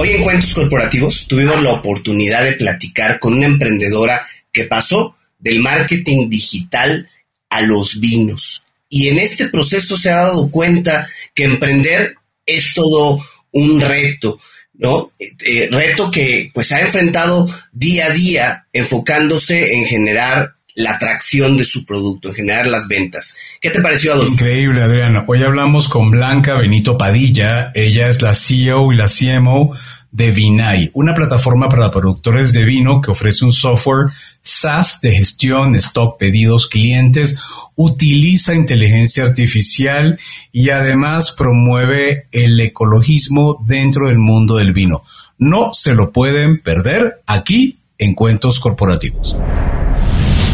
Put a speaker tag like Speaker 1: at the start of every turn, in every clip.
Speaker 1: Hoy en Cuentos Corporativos tuvimos la oportunidad de platicar con una emprendedora que pasó del marketing digital a los vinos. Y en este proceso se ha dado cuenta que emprender es todo un reto, ¿no? Eh, reto que pues ha enfrentado día a día enfocándose en generar la atracción de su producto, en generar las ventas. ¿Qué te pareció, Adolfo?
Speaker 2: Increíble, Adriano. Hoy hablamos con Blanca Benito Padilla. Ella es la CEO y la CMO de Vinay, una plataforma para productores de vino que ofrece un software SaaS de gestión, stock, pedidos, clientes, utiliza inteligencia artificial y además promueve el ecologismo dentro del mundo del vino. No se lo pueden perder aquí en Cuentos Corporativos.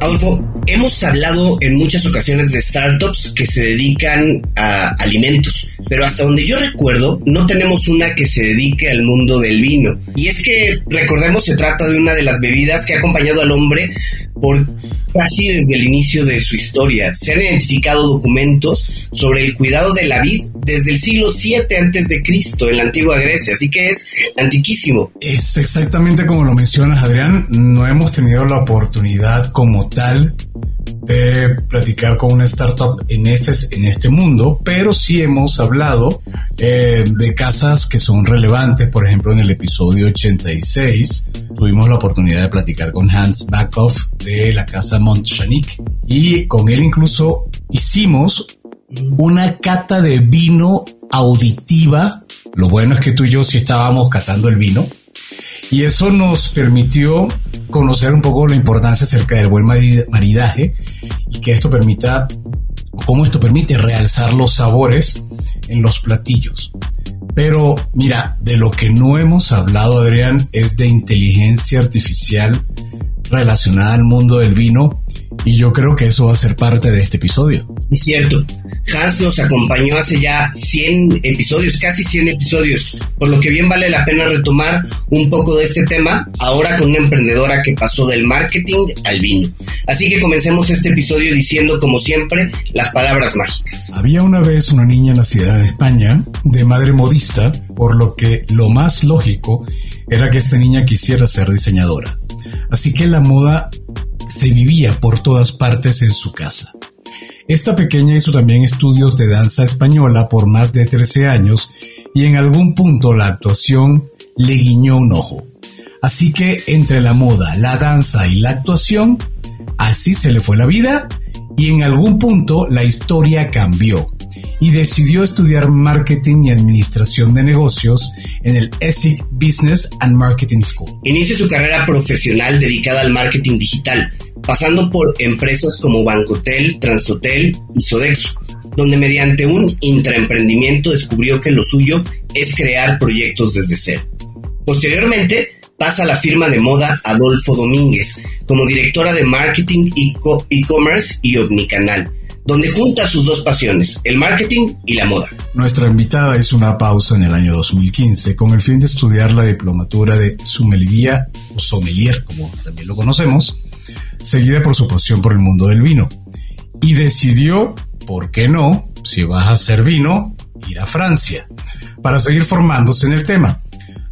Speaker 1: Adolfo, hemos hablado en muchas ocasiones de startups que se dedican a alimentos, pero hasta donde yo recuerdo no tenemos una que se dedique al mundo del vino. Y es que, recordemos, se trata de una de las bebidas que ha acompañado al hombre por casi desde el inicio de su historia. Se han identificado documentos sobre el cuidado de la vid desde el siglo 7 antes de Cristo en la antigua Grecia, así que es antiquísimo.
Speaker 2: Es exactamente como lo mencionas, Adrián. No hemos tenido la oportunidad como tal de platicar con una startup en este, en este mundo, pero sí hemos hablado eh, de casas que son relevantes. Por ejemplo, en el episodio 86 tuvimos la oportunidad de platicar con Hans Backhoff de la casa Montchanik y con él incluso hicimos una cata de vino auditiva. Lo bueno es que tú y yo sí estábamos catando el vino y eso nos permitió conocer un poco la importancia acerca del buen maridaje y que esto permita, cómo esto permite realzar los sabores en los platillos. Pero mira, de lo que no hemos hablado, Adrián, es de inteligencia artificial relacionada al mundo del vino y yo creo que eso va a ser parte de este episodio.
Speaker 1: Es cierto. Hans nos acompañó hace ya 100 episodios, casi 100 episodios, por lo que bien vale la pena retomar un poco de este tema ahora con una emprendedora que pasó del marketing al vino. Así que comencemos este episodio diciendo, como siempre, las palabras mágicas.
Speaker 2: Había una vez una niña nacida en España, de madre modista, por lo que lo más lógico era que esta niña quisiera ser diseñadora. Así que la moda se vivía por todas partes en su casa. Esta pequeña hizo también estudios de danza española por más de 13 años y en algún punto la actuación le guiñó un ojo. Así que entre la moda, la danza y la actuación, así se le fue la vida y en algún punto la historia cambió y decidió estudiar marketing y administración de negocios en el ESIC Business and Marketing School.
Speaker 1: Inicia su carrera profesional dedicada al marketing digital, pasando por empresas como Bancotel, Transhotel y Sodexo, donde mediante un intraemprendimiento descubrió que lo suyo es crear proyectos desde cero. Posteriormente, pasa a la firma de moda Adolfo Domínguez como directora de marketing, e-commerce y omnicanal, donde junta sus dos pasiones, el marketing y la moda.
Speaker 2: Nuestra invitada hizo una pausa en el año 2015 con el fin de estudiar la diplomatura de sommelier o sommelier, como también lo conocemos, seguida por su pasión por el mundo del vino. Y decidió, ¿por qué no? Si vas a hacer vino, ir a Francia, para seguir formándose en el tema.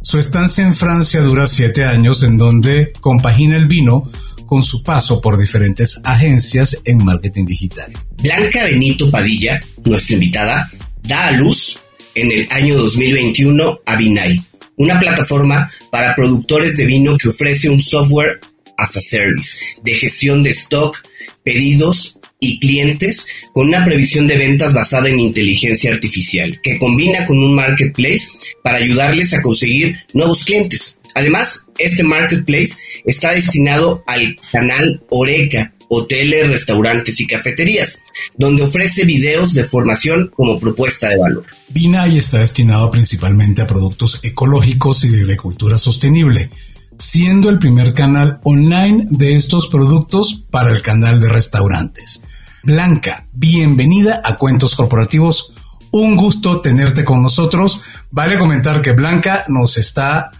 Speaker 2: Su estancia en Francia dura siete años en donde compagina el vino con su paso por diferentes agencias en marketing digital.
Speaker 1: Blanca Benito Padilla, nuestra invitada, da a luz en el año 2021 a Vinay, una plataforma para productores de vino que ofrece un software as a service de gestión de stock, pedidos y clientes con una previsión de ventas basada en inteligencia artificial que combina con un marketplace para ayudarles a conseguir nuevos clientes. Además, este marketplace está destinado al canal Oreca, hoteles, restaurantes y cafeterías, donde ofrece videos de formación como propuesta de valor.
Speaker 2: Binay está destinado principalmente a productos ecológicos y de agricultura sostenible, siendo el primer canal online de estos productos para el canal de restaurantes. Blanca, bienvenida a Cuentos Corporativos. Un gusto tenerte con nosotros. Vale comentar que Blanca nos está,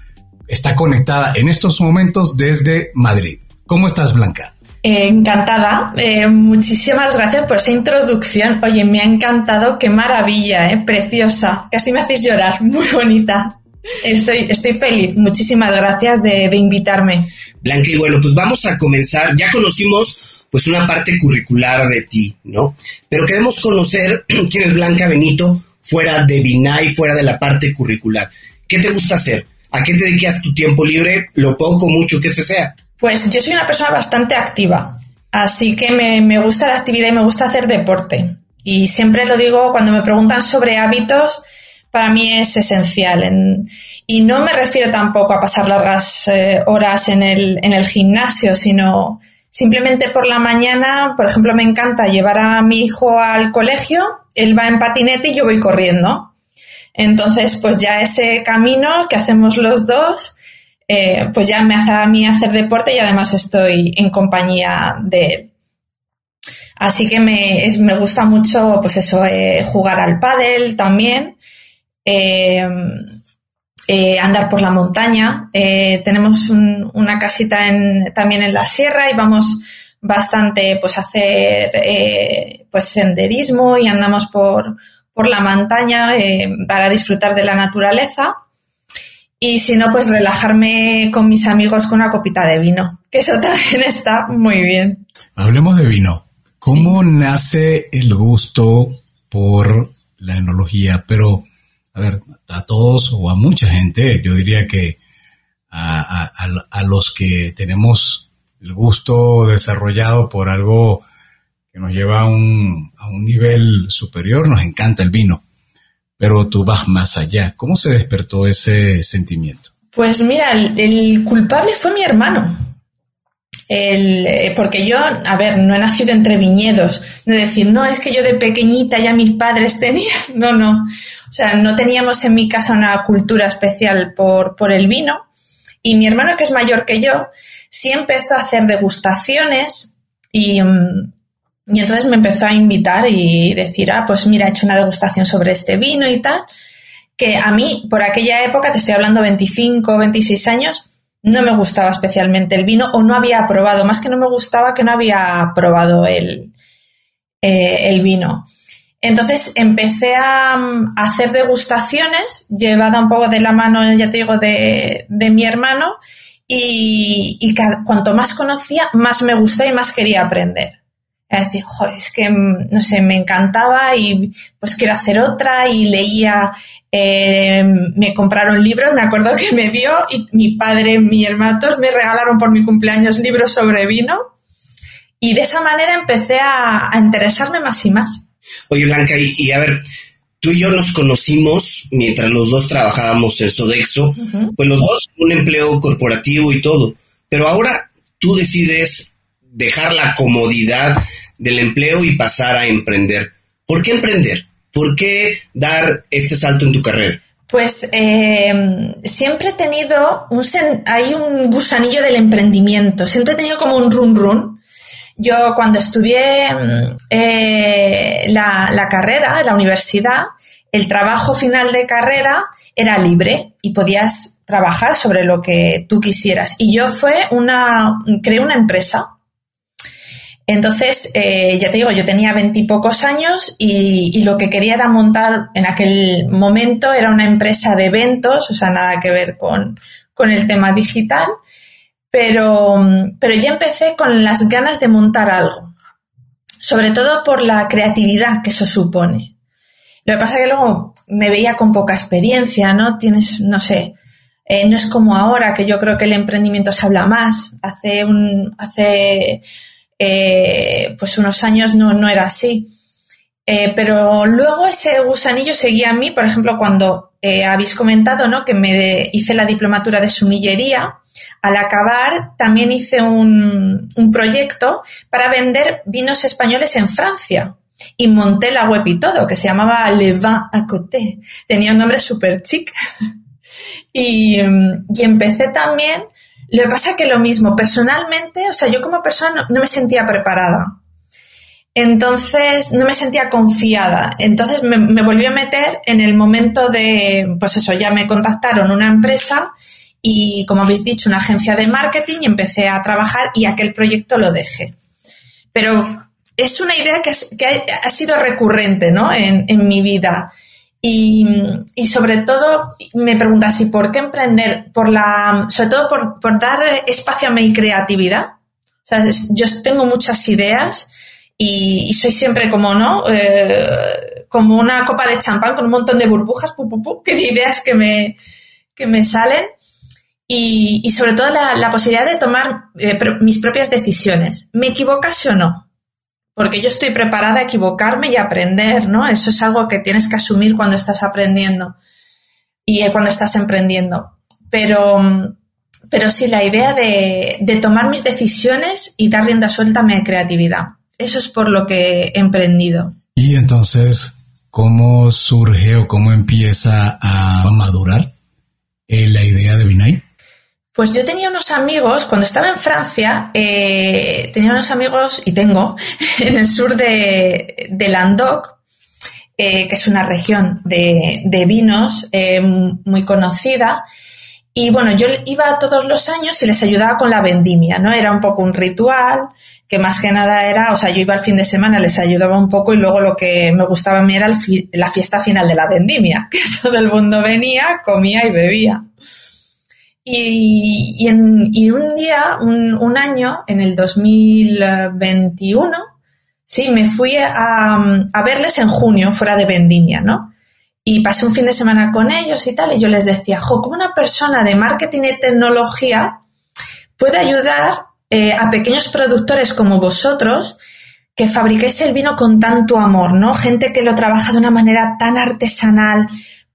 Speaker 2: está conectada en estos momentos desde Madrid. ¿Cómo estás, Blanca?
Speaker 3: Encantada. Eh, muchísimas gracias por esa introducción. Oye, me ha encantado. Qué maravilla, ¿eh? preciosa. Casi me hacéis llorar. Muy bonita. Estoy, estoy feliz. Muchísimas gracias de, invitarme.
Speaker 1: Blanca, y bueno, pues vamos a comenzar. Ya conocimos pues una parte curricular de ti, ¿no? Pero queremos conocer quién es Blanca Benito fuera de BINAI, fuera de la parte curricular. ¿Qué te gusta hacer? ¿A qué te dedicas tu tiempo libre? Lo poco, mucho que se sea.
Speaker 3: Pues yo soy una persona bastante activa, así que me, gusta la actividad y me gusta hacer deporte. Y siempre lo digo cuando me preguntan sobre hábitos, para mí es esencial. y no me refiero tampoco a pasar largas eh, horas en el, en el gimnasio, sino simplemente por la mañana, por ejemplo, me encanta llevar a mi hijo al colegio, él va en patinete y yo voy corriendo. Entonces, pues ya ese camino que hacemos los dos, eh, pues ya me hace a mí hacer deporte y además estoy en compañía de él. Así que me, gusta mucho, pues eso, eh, jugar al pádel también, eh, andar por la montaña. tenemos una casita también en la sierra y vamos bastante, pues a hacer, pues senderismo y andamos por, por la montaña para disfrutar de la naturaleza. Y si no, pues relajarme con mis amigos con una copita de vino, que eso también está muy bien.
Speaker 2: Hablemos de vino. ¿Cómo nace el gusto por la enología? Pero, a ver, a todos o a mucha gente, yo diría que a, los que tenemos el gusto desarrollado por algo que nos lleva a un, a un nivel superior, nos encanta el vino pero tú vas más allá. ¿Cómo se despertó ese sentimiento?
Speaker 3: Pues mira, el, culpable fue mi hermano. Eh, porque yo, a ver, no he nacido entre viñedos, de decir, no, es que yo de pequeñita ya mis padres tenían, no, no, o sea, no teníamos en mi casa una cultura especial por, por el vino. Y mi hermano, que es mayor que yo, sí empezó a hacer degustaciones y, mm, y entonces me empezó a invitar y decir, ah, pues mira, he hecho una degustación sobre este vino y tal, que a mí, por aquella época, te estoy hablando 25, 26 años, no me gustaba especialmente el vino o no había probado, más que no me gustaba que no había probado el, eh, el vino. Entonces empecé a, hacer degustaciones, llevada un poco de la mano, ya te digo, de, de mi hermano, y, y cuanto más conocía, más me gustaba y más quería aprender. Es decir, es que, mm, no sé, me encantaba y pues quiero hacer otra y leía, eh, me compraron libros, me acuerdo que me dio y mi padre, mi hermano, todos me regalaron por mi cumpleaños libros sobre vino y de esa manera empecé a, interesarme más y más.
Speaker 1: Oye, Blanca, y, a ver, tú y yo nos conocimos mientras los dos trabajábamos en Sodexo, pues los dos un empleo corporativo y todo, pero ahora tú decides dejar la comodidad del empleo y pasar a emprender. ¿Por qué emprender? ¿Por qué dar este salto en tu carrera?
Speaker 3: Pues eh, siempre he tenido un hay un gusanillo del emprendimiento, siempre he tenido como un run run. Yo cuando estudié eh, la, la carrera la universidad, el trabajo final de carrera era libre y podías trabajar sobre lo que tú quisieras. Y yo fue una, creé una empresa entonces, eh, ya te digo, yo tenía veintipocos años y, lo que quería era montar en aquel momento era una empresa de eventos, o sea, nada que ver con, el tema digital, pero, pero ya empecé con las ganas de montar algo, sobre todo por la creatividad que eso supone. Lo que pasa es que luego me veía con poca experiencia, ¿no? Tienes, no sé, eh, no es como ahora que yo creo que el emprendimiento se habla más. Hace un, hace eh, pues unos años no, no era así. Eh, pero luego ese gusanillo seguía a mí, por ejemplo, cuando eh, habéis comentado ¿no? que me hice la diplomatura de sumillería, al acabar también hice un, un proyecto para vender vinos españoles en Francia y monté la web y todo, que se llamaba Le Vin à Côté. Tenía un nombre súper chic. y, y, empecé también lo que pasa es que lo mismo, personalmente, o sea, yo como persona no, me sentía preparada. Entonces no me sentía confiada. Entonces me, me volví a meter en el momento de, pues eso, ya me contactaron una empresa y, como habéis dicho, una agencia de marketing y empecé a trabajar y aquel proyecto lo dejé. Pero es una idea que, ha, sido recurrente ¿no? en, mi vida. Y, sobre todo me preguntas si por qué emprender, por la, sobre todo por, dar espacio a mi creatividad. O sea, yo tengo muchas ideas y, soy siempre como, ¿no? Eh, como una copa de champán con un montón de burbujas, que de ideas que me, que me salen. Y, sobre todo la, posibilidad de tomar eh, mis propias decisiones. ¿Me equivocase o no? Porque yo estoy preparada a equivocarme y aprender, ¿no? Eso es algo que tienes que asumir cuando estás aprendiendo y eh, cuando estás emprendiendo. Pero, pero sí, la idea de, de tomar mis decisiones y dar rienda suelta a mi creatividad. Eso es por lo que he emprendido.
Speaker 2: Y entonces, ¿cómo surge o cómo empieza a madurar eh, la idea de Binay?
Speaker 3: Pues yo tenía unos amigos, cuando estaba en Francia, eh, tenía unos amigos, y tengo, en el sur de, de Languedoc, eh, que es una región de, de vinos muy conocida, y bueno, yo iba todos los años y les ayudaba con la vendimia, ¿no? Era un poco un ritual, que más que nada era, o sea, yo iba al fin de semana, les ayudaba un poco y luego lo que me gustaba a mí era la fiesta final de la vendimia, que todo el mundo venía, comía y bebía. Y, en, y un día, un, un, año, en el 2021, sí, me fui a, a verles en junio fuera de vendimia, ¿no? y pasé un fin de semana con ellos y tal, y yo les decía, jo, como una persona de marketing y tecnología puede ayudar eh, a pequeños productores como vosotros que fabricáis el vino con tanto amor, ¿no? Gente que lo trabaja de una manera tan artesanal,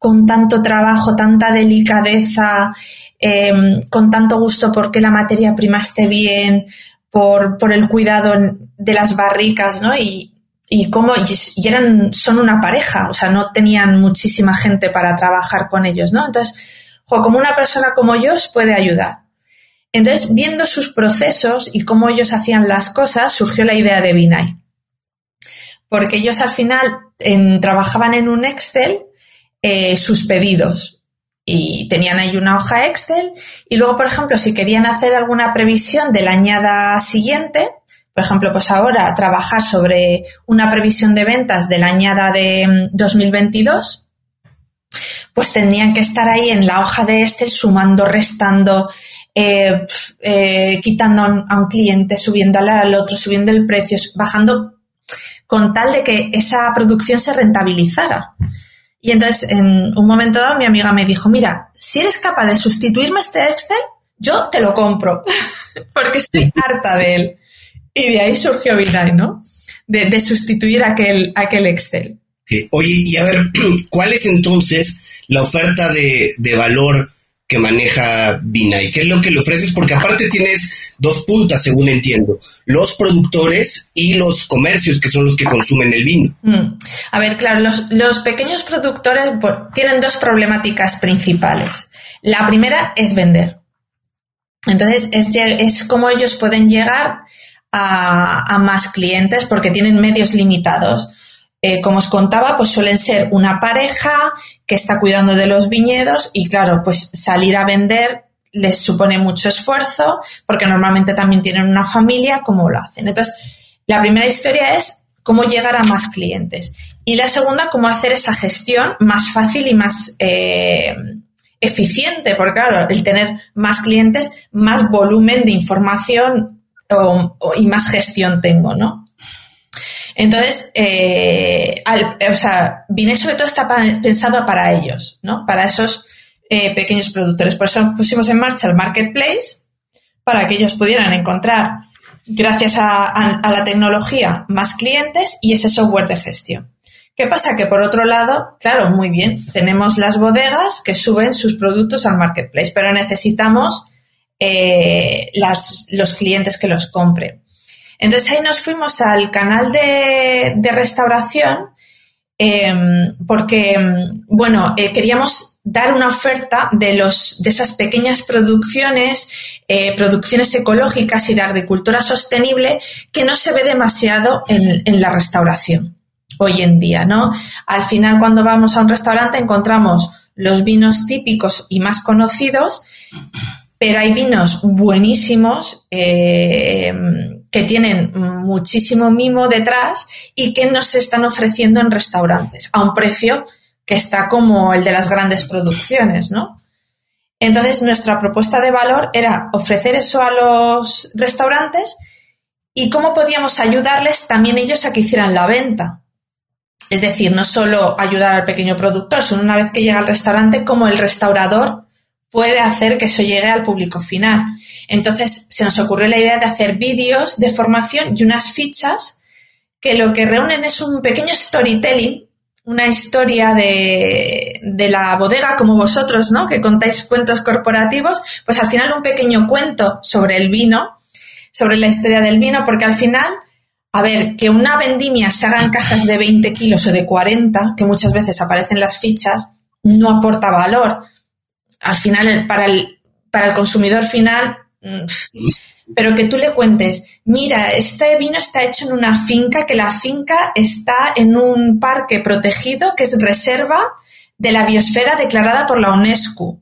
Speaker 3: con tanto trabajo, tanta delicadeza, em, con tanto gusto porque la materia prima esté bien, por, por el cuidado de las barricas, ¿no? Y, y cómo y eran son una pareja, o sea, no tenían muchísima gente para trabajar con ellos, ¿no? Entonces, como una persona como yo os puede ayudar. Entonces, viendo sus procesos y cómo ellos hacían las cosas, surgió la idea de Binay. Porque ellos al final trabajaban en un Excel eh, sus pedidos y tenían ahí una hoja Excel y luego, por ejemplo, si querían hacer alguna previsión de la añada siguiente, por ejemplo, pues ahora trabajar sobre una previsión de ventas de la añada de 2022, mm, pues tendrían que estar ahí en la hoja de Excel sumando, restando, eh, eh, quitando a un cliente, subiendo al otro, subiendo el precio, bajando con tal de que esa producción se rentabilizara. Y entonces, en un momento dado, mi amiga me dijo, mira, si eres capaz de sustituirme este Excel, yo te lo compro, porque estoy harta de él. Y de ahí surgió Binay, ¿no? De, sustituir aquel, aquel Excel.
Speaker 1: Oye, y a ver, ¿cuál es entonces la oferta de, valor que maneja Binay? ¿Qué es lo que le ofreces? Porque aparte tienes dos puntas, según entiendo, los productores y los comercios, que son los que consumen el vino.
Speaker 3: Mm. A ver, claro, los, los pequeños productores tienen dos problemáticas principales. La primera es vender. Entonces, es, es como ellos pueden llegar a, más clientes porque tienen medios limitados. Eh, como os contaba, pues suelen ser una pareja que está cuidando de los viñedos y claro, pues salir a vender les supone mucho esfuerzo porque normalmente también tienen una familia, ¿cómo lo hacen? Entonces, la primera historia es cómo llegar a más clientes y la segunda, cómo hacer esa gestión más fácil y más eh, eficiente, porque claro, el tener más clientes, más volumen de información y más gestión tengo, ¿no? Entonces, eh, o sea, Vine sobre todo está pensado para ellos, ¿no? Para esos eh, pequeños productores. Por eso pusimos en marcha el marketplace para que ellos pudieran encontrar, gracias a, la tecnología, más clientes y ese software de gestión. ¿Qué pasa? Que por otro lado, claro, muy bien, tenemos las bodegas que suben sus productos al marketplace, pero necesitamos eh, los clientes que los compren. Entonces ahí nos fuimos al canal de, restauración em, porque, em, bueno, eh, queríamos dar una oferta de, los, de esas pequeñas producciones, eh, producciones ecológicas y de agricultura sostenible que no se ve demasiado en, la restauración hoy en día, ¿no? Al final, cuando vamos a un restaurante encontramos los vinos típicos y más conocidos, pero hay vinos buenísimos eh, que tienen muchísimo mimo detrás y que nos están ofreciendo en restaurantes a un precio que está como el de las grandes producciones, ¿no? Entonces, nuestra propuesta de valor era ofrecer eso a los restaurantes y cómo podíamos ayudarles también ellos a que hicieran la venta. Es decir, no solo ayudar al pequeño productor, sino una vez que llega al restaurante, cómo el restaurador puede hacer que eso llegue al público final. Entonces, se nos ocurrió la idea de hacer vídeos de formación y unas fichas que lo que reúnen es un pequeño storytelling una historia de, de, la bodega como vosotros, ¿no? Que contáis cuentos corporativos, pues al final un pequeño cuento sobre el vino, sobre la historia del vino, porque al final, a ver, que una vendimia se haga en cajas de 20 kilos o de 40, que muchas veces aparecen las fichas, no aporta valor. Al final, para el, para el consumidor final, mm, pero que tú le cuentes, mira, este vino está hecho en una finca, que la finca está en un parque protegido que es reserva de la biosfera declarada por la UNESCO,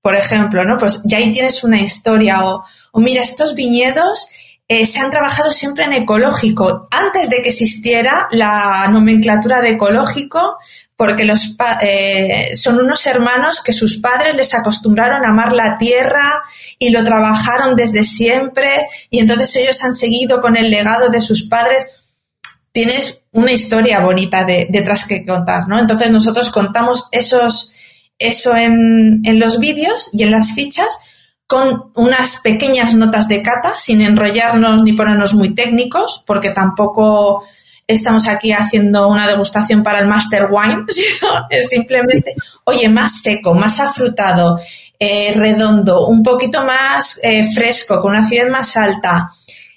Speaker 3: por ejemplo, ¿no? Pues ya ahí tienes una historia o, o mira, estos viñedos eh, se han trabajado siempre en ecológico. Antes de que existiera la nomenclatura de ecológico, porque los eh, son unos hermanos que sus padres les acostumbraron a amar la tierra y lo trabajaron desde siempre y entonces ellos han seguido con el legado de sus padres. Tienes una historia bonita de, detrás que contar, ¿no? Entonces nosotros contamos esos, eso en, en los vídeos y en las fichas con unas pequeñas notas de cata, sin enrollarnos ni ponernos muy técnicos, porque tampoco estamos aquí haciendo una degustación para el Master Wine, sino es simplemente, oye, más seco, más afrutado, eh, redondo, un poquito más eh, fresco, con una acidez más alta.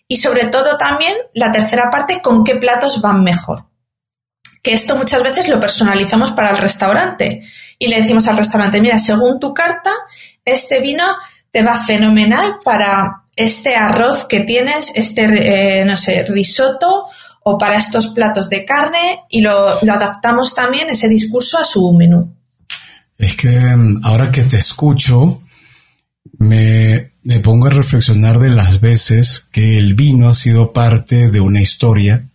Speaker 3: Y sobre todo también la tercera parte, con qué platos van mejor. Que esto muchas veces lo personalizamos para el restaurante. Y le decimos al restaurante, mira, según tu carta, este vino te va fenomenal para este arroz que tienes, este, eh, no sé, risotto o para estos platos de carne y lo, adaptamos también ese discurso a su menú.
Speaker 2: Es que mm, ahora que te escucho, me, me, pongo a reflexionar de las veces que el vino ha sido parte de una historia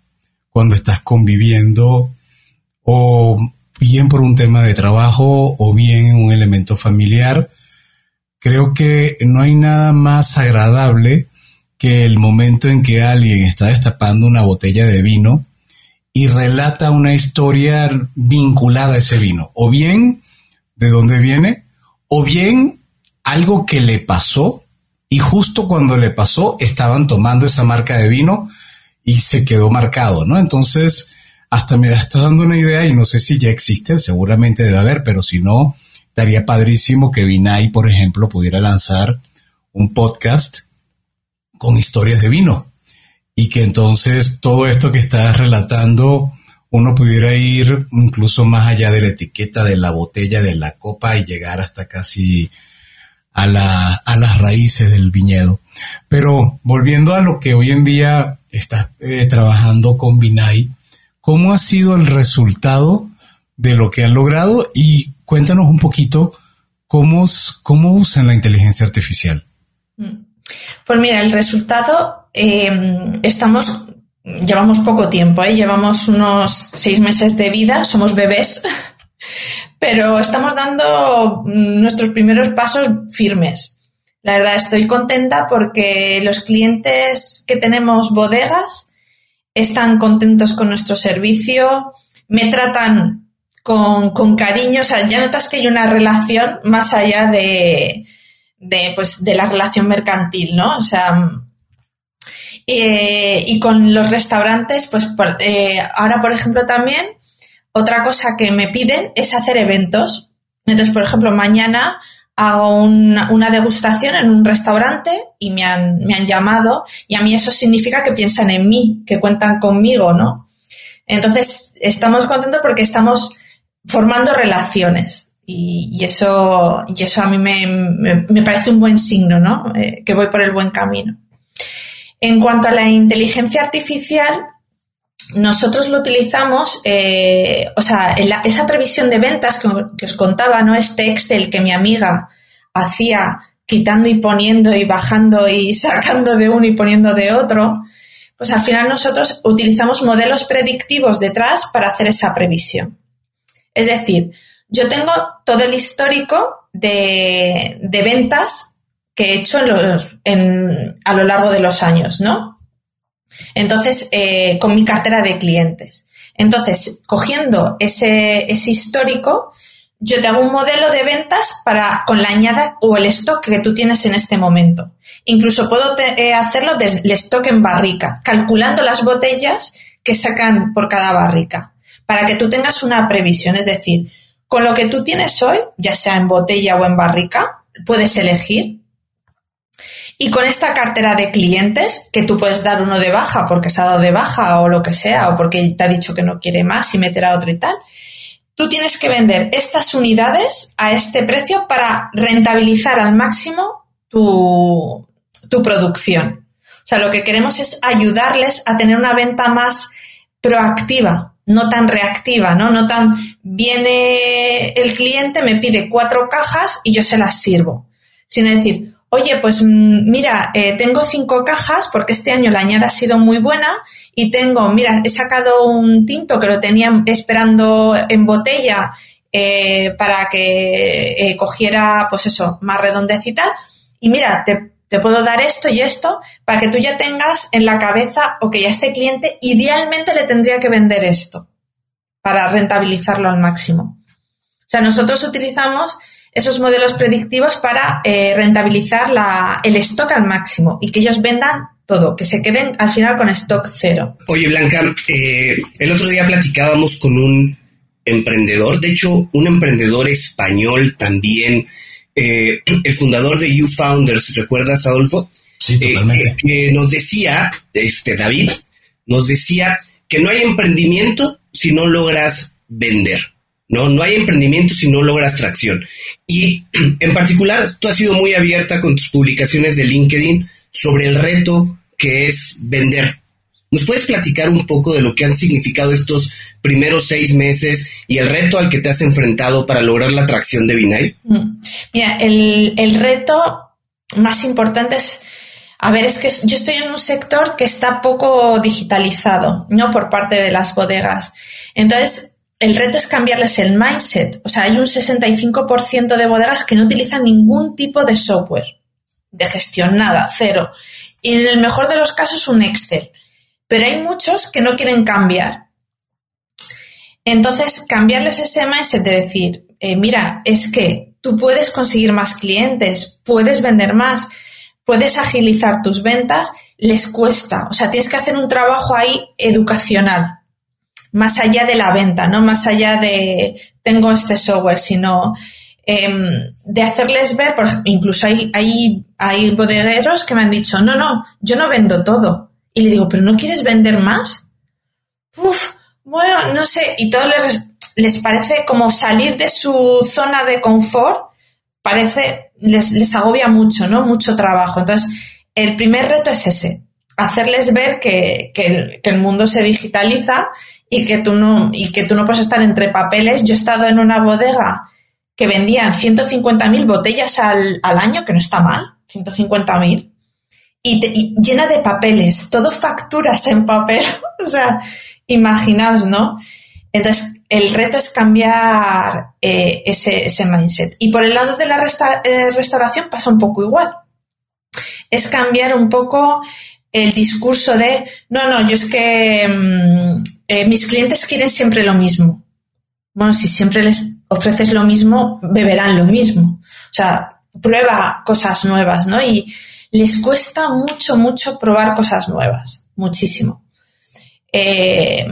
Speaker 2: cuando estás conviviendo o bien por un tema de trabajo o bien en un elemento familiar. Creo que no hay nada más agradable que el momento en que alguien está destapando una botella de vino y relata una historia vinculada a ese vino, o bien de dónde viene, o bien algo que le pasó y justo cuando le pasó estaban tomando esa marca de vino y se quedó marcado, ¿no? Entonces, hasta me está dando una idea y no sé si ya existe, seguramente debe haber, pero si no, estaría padrísimo que Vinay, por ejemplo, pudiera lanzar un podcast con historias de vino. Y que entonces todo esto que estás relatando, uno pudiera ir incluso más allá de la etiqueta de la botella, de la copa y llegar hasta casi a, la, a las raíces del viñedo. Pero volviendo a lo que hoy en día estás eh, trabajando con Vinay, ¿cómo ha sido el resultado de lo que han logrado? Y cuéntanos un poquito cómo, cómo usan la inteligencia artificial.
Speaker 3: Mm. Pues mira, el resultado, eh, estamos, llevamos poco tiempo, ¿eh? llevamos unos seis meses de vida, somos bebés, pero estamos dando nuestros primeros pasos firmes. La verdad, estoy contenta porque los clientes que tenemos bodegas están contentos con nuestro servicio, me tratan con, cariño, o sea, ya notas que hay una relación más allá de, de, pues, de la relación mercantil, ¿no? O sea, eh, y con los restaurantes, pues eh, ahora, por ejemplo, también otra cosa que me piden es hacer eventos. Entonces, por ejemplo, mañana hago una, una, degustación en un restaurante y me han, me han llamado y a mí eso significa que piensan en mí, que cuentan conmigo, ¿no? Entonces, estamos contentos porque estamos formando relaciones Y, eso, y eso a mí me, parece un buen signo, ¿no? Eh, que voy por el buen camino. En cuanto a la inteligencia artificial, nosotros lo utilizamos, eh, o sea, esa previsión de ventas que, os contaba, ¿no? Este Excel que mi amiga hacía quitando y poniendo y bajando y sacando de uno y poniendo de otro, pues al final nosotros utilizamos modelos predictivos detrás para hacer esa previsión. Es decir, yo tengo todo el histórico de, ventas que he hecho a lo largo de los años, ¿no? Entonces, eh, con mi cartera de clientes. Entonces, cogiendo ese, ese histórico, yo te hago un modelo de ventas para con la añada o el stock que tú tienes en este momento. Incluso puedo eh, hacerlo del stock en barrica, calculando las botellas que sacan por cada barrica, para que tú tengas una previsión. Es decir, con lo que tú tienes hoy, ya sea en botella o en barrica, puedes elegir. Y con esta cartera de clientes, que tú puedes dar uno de baja porque se ha dado de baja o lo que sea, o porque te ha dicho que no quiere más y meter a otro y tal, tú tienes que vender estas unidades a este precio para rentabilizar al máximo tu, producción. O sea, lo que queremos es ayudarles a tener una venta más proactiva, no tan reactiva, ¿no? No tan viene el cliente, me pide cuatro cajas y yo se las sirvo. Sino decir, oye, pues mm, mira, eh, tengo cinco cajas porque este año la añada ha sido muy buena y tengo, mira, he sacado un tinto que lo tenía esperando en botella eh, para que eh, cogiera, pues eso, más redondez y tal. Y mira, te, te puedo dar esto y esto para que tú ya tengas en la cabeza, o que ya este cliente idealmente le tendría que vender esto para rentabilizarlo al máximo. O sea, nosotros utilizamos esos modelos predictivos para eh, rentabilizar el stock al máximo y que ellos vendan todo, que se queden al final con stock cero.
Speaker 1: Oye, Blanca, eh, el otro día platicábamos con un emprendedor, de hecho, un emprendedor español también, eh, el fundador de You Founders, ¿recuerdas, Adolfo?
Speaker 2: Sí, totalmente.
Speaker 1: que nos decía, este David, nos decía que no hay emprendimiento si no logras vender. ¿no? No hay emprendimiento si no logras tracción. Y en particular, tú has sido muy abierta con tus publicaciones de LinkedIn sobre el reto que es vender. ¿Nos puedes platicar un poco de lo que han significado estos primeros seis meses y el reto al que te has enfrentado para lograr la atracción de Vinay? Mm.
Speaker 3: Mira, el, el reto más importante es, a ver, es que yo estoy en un sector que está poco digitalizado, ¿no? Por parte de las bodegas. Entonces, el reto es cambiarles el mindset. O sea, hay un 65% de bodegas que no utilizan ningún tipo de software de gestión, nada, cero. Y en el mejor de los casos un Excel. Pero hay muchos que no quieren cambiar. Entonces, cambiarles ese mindset de decir, eh, mira, es que tú puedes conseguir más clientes, puedes vender más, puedes agilizar tus ventas, les cuesta. O sea, tienes que hacer un trabajo ahí educacional más allá de la venta, no más allá de tengo este software, sino em, de hacerles ver, por, incluso hay, hay, hay bodegueros que me han dicho, no, no, yo no vendo todo. Y le digo, pero ¿no quieres vender más? Uf, bueno, no sé, y todo les, les parece como salir de su zona de confort, parece, les, les agobia mucho, ¿no? Mucho trabajo. Entonces, el primer reto es ese, hacerles ver que, que, el, mundo se digitaliza y que tú no, y que tú no puedes estar entre papeles. Yo he estado en una bodega que vendían 150.000 botellas al, al, año, que no está mal, 150.000, y, y llena de papeles, todo facturas en papel. o sea, imaginaos, ¿no? Entonces, el reto es cambiar eh, ese, mindset. Y por el lado de la eh, restauración pasa un poco igual. Es cambiar un poco el discurso de, no, no, yo es que mm, eh, mis clientes quieren siempre lo mismo. Bueno, si siempre les ofreces lo mismo, beberán lo mismo. O sea, prueba cosas nuevas, ¿no? Y les cuesta mucho, mucho probar cosas nuevas, muchísimo. Eh,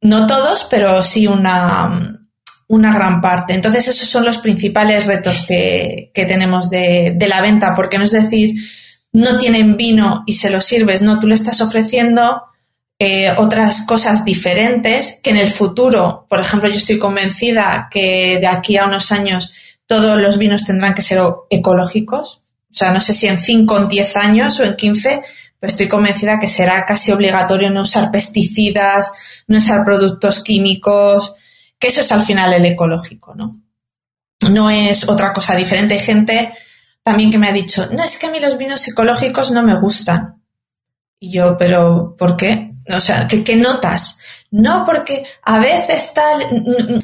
Speaker 3: no todos, pero sí una, una gran parte. Entonces, esos son los principales retos que, que tenemos de, de la venta, porque no es decir, no tienen vino y se lo sirves, no, tú le estás ofreciendo eh, otras cosas diferentes que en el futuro, por ejemplo, yo estoy convencida que de aquí a unos años todos los vinos tendrán que ser ecológicos. O sea, no sé si en 5 o en 10 años o en 15, pero estoy convencida que será casi obligatorio no usar pesticidas, no usar productos químicos, que eso es al final el ecológico, ¿no? No es otra cosa diferente. Hay gente también que me ha dicho, no, es que a mí los vinos ecológicos no me gustan. Y yo, pero ¿por qué? O sea, ¿qué, notas? No, porque a veces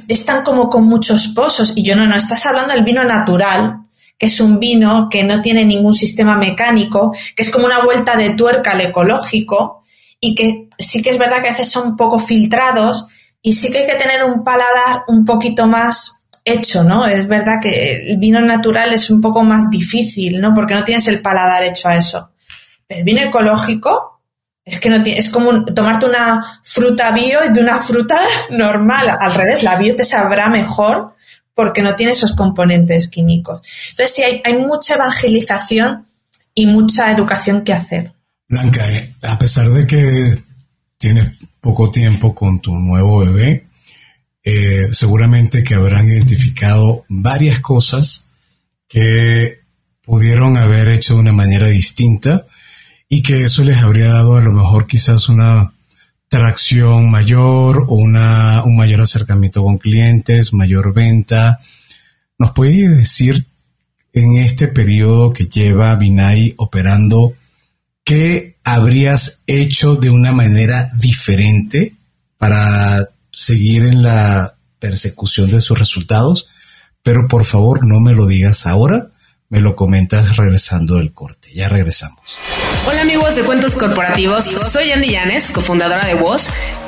Speaker 3: están como con muchos pozos. Y yo, no, no, estás hablando del vino natural, que es un vino que no tiene ningún sistema mecánico, que es como una vuelta de tuerca al ecológico y que sí que es verdad que a veces son poco filtrados y sí que hay que tener un paladar un poquito más hecho, ¿no? Es verdad que el vino natural es un poco más difícil, ¿no? Porque no tienes el paladar hecho a eso. Pero el vino ecológico es que no es como tomarte una fruta bio y de una fruta normal. Al revés, la bio te sabrá mejor porque no tiene esos componentes químicos. Entonces, sí, hay, mucha evangelización y mucha educación que hacer.
Speaker 2: Blanca, eh, a pesar de que tienes poco tiempo con tu nuevo bebé, eh, seguramente que habrán identificado varias cosas que pudieron haber hecho de una manera distinta y que eso les habría dado a lo mejor quizás una tracción mayor una, un mayor acercamiento con clientes, mayor venta. ¿Nos puede decir en este periodo que lleva Binay operando qué habrías hecho de una manera diferente para seguir en la persecución de sus resultados? Pero por favor no me lo digas ahora, me lo comentas regresando del corte. Ya regresamos.
Speaker 4: Hola amigos de Cuentos Corporativos, soy Andy Llanes, cofundadora de Voz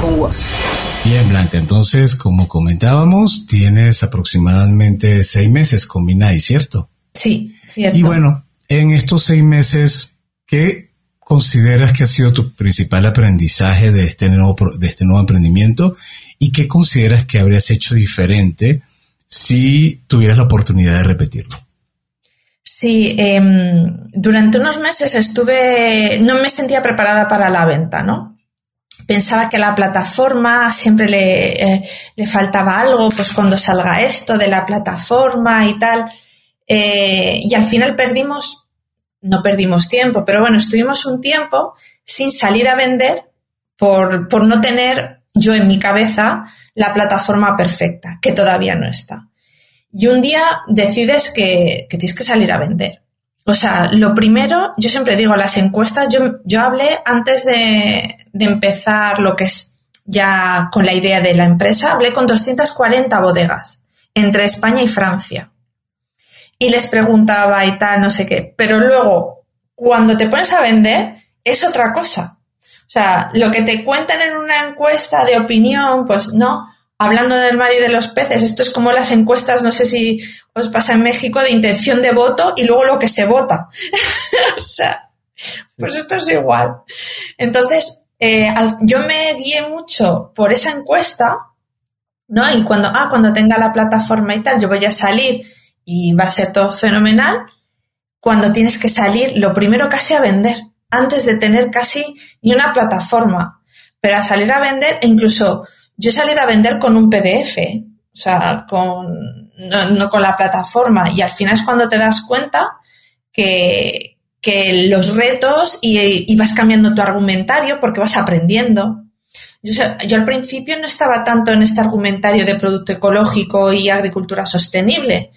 Speaker 4: con vos.
Speaker 2: Bien, Blanca, entonces, como comentábamos, tienes aproximadamente seis meses con Minai, ¿cierto?
Speaker 3: Sí,
Speaker 2: cierto. Y bueno, en estos seis meses, ¿qué consideras que ha sido tu principal aprendizaje de este nuevo, de este nuevo emprendimiento y qué consideras que habrías hecho diferente si tuvieras la oportunidad de repetirlo?
Speaker 3: Sí, em, durante unos meses estuve, no me sentía preparada para la venta, ¿no? Pensaba que a la plataforma siempre eh, le, faltaba algo, pues cuando salga esto de la plataforma y tal. Eh, y al final perdimos, no perdimos tiempo, pero bueno, estuvimos un tiempo sin salir a vender por, por no tener yo en mi cabeza la plataforma perfecta, que todavía no está. Y un día decides que, que tienes que salir a vender. O sea, lo primero, yo siempre digo, las encuestas, yo, yo hablé antes de, de empezar lo que es ya con la idea de la empresa, hablé con 240 bodegas entre España y Francia. Y les preguntaba y tal, no sé qué. Pero luego, cuando te pones a vender, es otra cosa. O sea, lo que te cuentan en una encuesta de opinión, pues no. Hablando del mar y de los peces, esto es como las encuestas, no sé si os pasa en México, de intención de voto y luego lo que se vota. o sea, pues esto es igual. Entonces, eh, yo me guié mucho por esa encuesta, ¿no? Y cuando, ah, cuando tenga la plataforma y tal, yo voy a salir y va a ser todo fenomenal. Cuando tienes que salir, lo primero casi a vender, antes de tener casi ni una plataforma. Pero a salir a vender, incluso yo he salido a vender con un PDF, o sea, con, no con la plataforma. Y al final es cuando te das cuenta que, que los retos y, vas cambiando tu argumentario porque vas aprendiendo. Yo, yo, al principio no estaba tanto en este argumentario de producto ecológico y agricultura sostenible.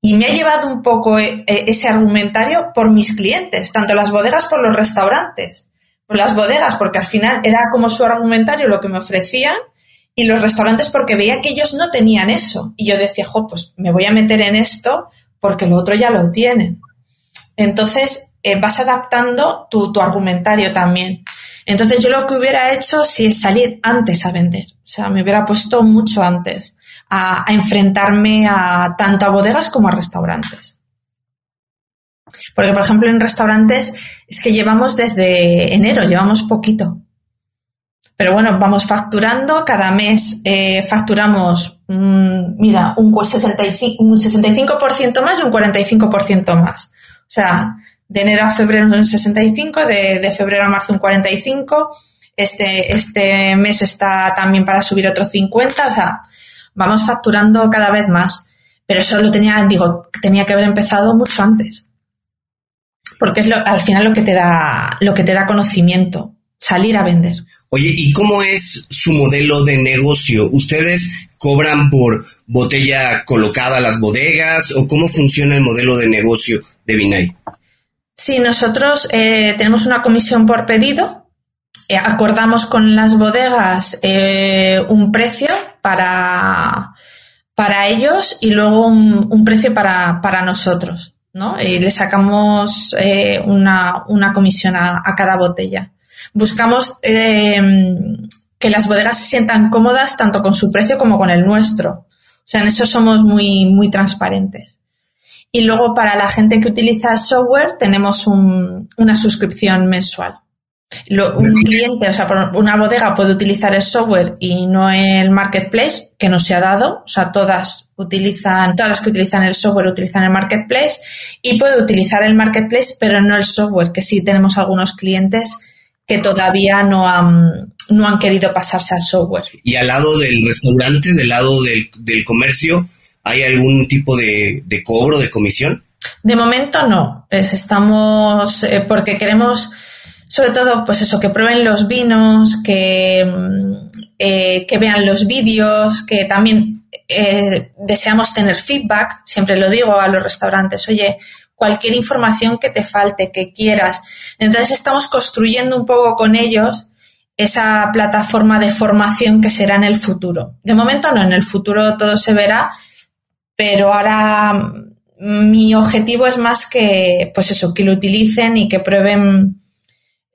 Speaker 3: Y me ha llevado un poco eh, eh, ese argumentario por mis clientes, tanto las bodegas por los restaurantes. Por las bodegas, porque al final era como su argumentario lo que me ofrecían, y los restaurantes porque veía que ellos no tenían eso. Y yo decía, jo, pues me voy a meter en esto porque lo otro ya lo tienen. Entonces, eh, vas adaptando tu, argumentario también. Entonces yo lo que hubiera hecho sí es salir antes a vender. O sea, me hubiera puesto mucho antes a, enfrentarme a tanto a bodegas como a restaurantes. Porque, por ejemplo, en restaurantes es que llevamos desde enero, llevamos poquito. Pero bueno, vamos facturando, cada mes eh, facturamos, mm, mira, un 65%, un 65 más y un 45% más. O sea, de enero a febrero un 65, de, de febrero a marzo un 45, este, este mes está también para subir otro 50, o sea, vamos facturando cada vez más. Pero eso lo tenía, digo, tenía que haber empezado mucho antes. Porque es lo, al final lo que te da, lo que te da conocimiento, salir a vender.
Speaker 1: Oye, ¿y cómo es su modelo de negocio? ¿Ustedes cobran por botella colocada a las bodegas o cómo funciona el modelo de negocio de Vinay?
Speaker 3: Sí, nosotros eh, tenemos una comisión por pedido, eh, acordamos con las bodegas eh, un precio para, para ellos y luego un, precio para, nosotros, ¿no? Y le sacamos una, una, comisión a, a, cada botella. Buscamos que las bodegas se sientan cómodas tanto con su precio como con el nuestro. O sea, en eso somos muy, muy transparentes. Y luego para la gente que utiliza el software tenemos una suscripción mensual. un cliente, o sea, una bodega puede utilizar el software y no el marketplace, que no se ha dado. O sea, todas utilizan, todas las que utilizan el software utilizan el marketplace y puede utilizar el marketplace, pero no el software, que sí tenemos algunos clientes que todavía no han, no han querido pasarse al software.
Speaker 1: Y al lado del restaurante, del lado del, del comercio, ¿Hay algún tipo de, cobro, de comisión?
Speaker 3: De momento no. estamos, eh, porque queremos, sobre todo, pues eso, que prueben los vinos, que, mm, eh, vean los vídeos, que también eh, deseamos tener feedback. Siempre lo digo a los restaurantes, oye, cualquier información que te falte, que quieras. Entonces estamos construyendo un poco con ellos esa plataforma de formación que será en el futuro. De momento no, en el futuro todo se verá pero ahora mm, mi objetivo es más que, pues eso, que lo utilicen y que prueben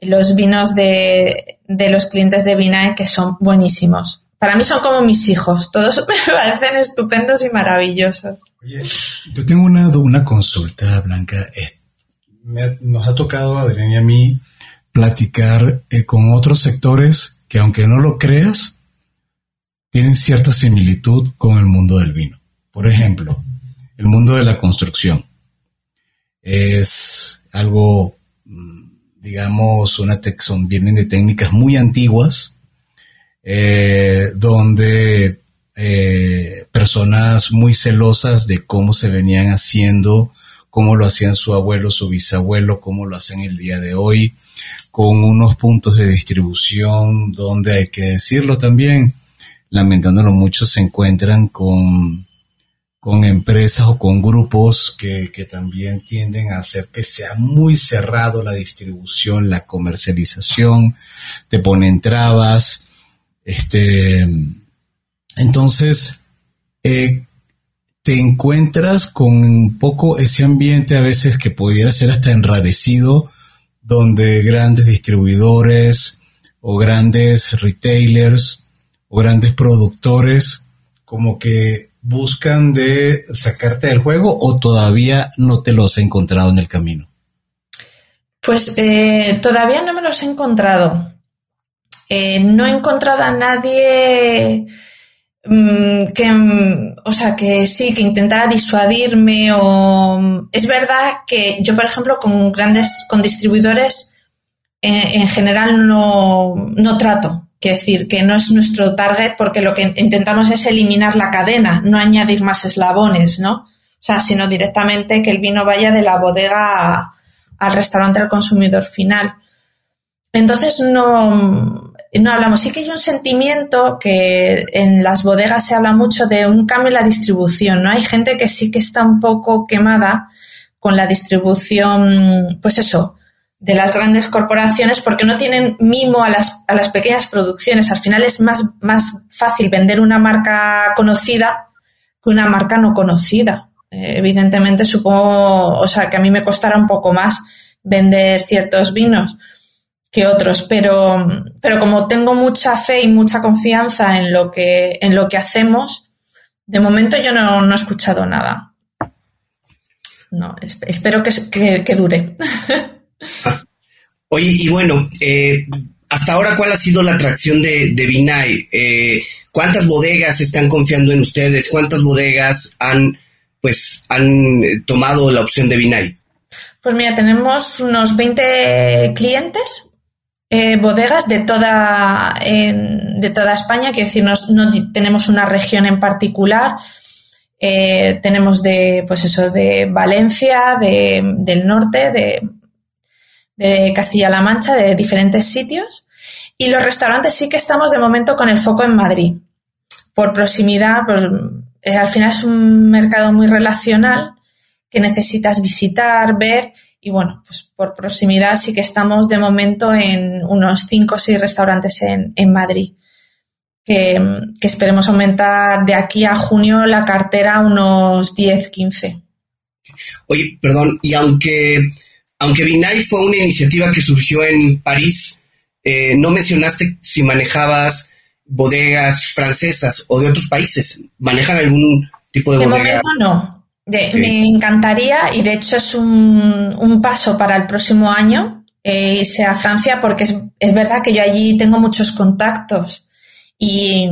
Speaker 3: los vinos de, los clientes de Vinae que son buenísimos. Para mí son como mis hijos, todos me parecen estupendos y maravillosos.
Speaker 2: Oye, yo tengo una, una consulta, Blanca. nos ha tocado, Adrián y a mí, platicar eh, con otros sectores que, aunque no lo creas, tienen cierta similitud con el mundo del vino. Por ejemplo, el mundo de la construcción es algo, mm, digamos, una son, vienen de técnicas muy antiguas, eh, donde eh, personas muy celosas de cómo se venían haciendo, cómo lo hacían su abuelo, su bisabuelo, cómo lo hacen el día de hoy, con unos puntos de distribución donde hay que decirlo también, lamentándolo mucho, se encuentran con con empresas o con grupos que, también tienden a hacer que sea muy cerrado la distribución, la comercialización, te ponen trabas. Este, entonces, eh, te encuentras con un poco ese ambiente a veces que pudiera ser hasta enrarecido, donde grandes distribuidores o grandes retailers o grandes productores como que buscan de sacarte del juego o todavía no te los he encontrado en el camino?
Speaker 3: Pues eh, todavía no me los he encontrado. Eh, no he encontrado a nadie mm, que, mm, o sea, que sí, que intentara disuadirme o... Mm, es verdad que yo, por ejemplo, con grandes, con distribuidores, eh, en general no, no trato. Quiere decir que no es nuestro target porque lo que intentamos es eliminar la cadena, no añadir más eslabones, ¿no? O sea, sino directamente que el vino vaya de la bodega al restaurante al consumidor final. Entonces no, no hablamos. Sí que hay un sentimiento que en las bodegas se habla mucho de un cambio en la distribución, ¿no? Hay gente que sí que está un poco quemada con la distribución, pues eso, de las grandes corporaciones porque no tienen mimo a las, a las pequeñas producciones. Al final es más, más fácil vender una marca conocida que una marca no conocida. Eh, evidentemente supongo, o sea, que a mí me costará un poco más vender ciertos vinos. que otros, pero, pero como tengo mucha fe y mucha confianza en lo que, en lo que hacemos, de momento yo no, he escuchado nada. No, espero que, que, dure.
Speaker 1: Oye, y bueno, eh, hasta ahora, ¿cuál ha sido la atracción de, de Binay? Eh, ¿Cuántas bodegas están confiando en ustedes? ¿Cuántas bodegas han, pues, han eh, tomado la opción de Binay?
Speaker 3: Pues mira, tenemos unos 20 clientes, eh, bodegas de toda, de toda España, que decir, no, tenemos una región en particular. tenemos de, pues eso, de Valencia, de, del norte, de, de Castilla-La Mancha, de diferentes sitios. Y los restaurantes sí que estamos de momento con el foco en Madrid. Por proximidad, pues eh, al final es un mercado muy relacional que necesitas visitar, ver y bueno, pues por proximidad sí que estamos de momento en unos 5 o 6 restaurantes en, Madrid. Que, que, esperemos aumentar de aquí a junio la cartera unos 10, 15.
Speaker 1: Oye, perdón, y aunque aunque Vinay fue una iniciativa que surgió en París, eh, no mencionaste si manejabas bodegas francesas o de otros países. ¿Manejan algún tipo de, bodega?
Speaker 3: De momento no. Me encantaría y de hecho es un, paso para el próximo año eh, irse a Francia porque es, verdad que yo allí tengo muchos contactos y,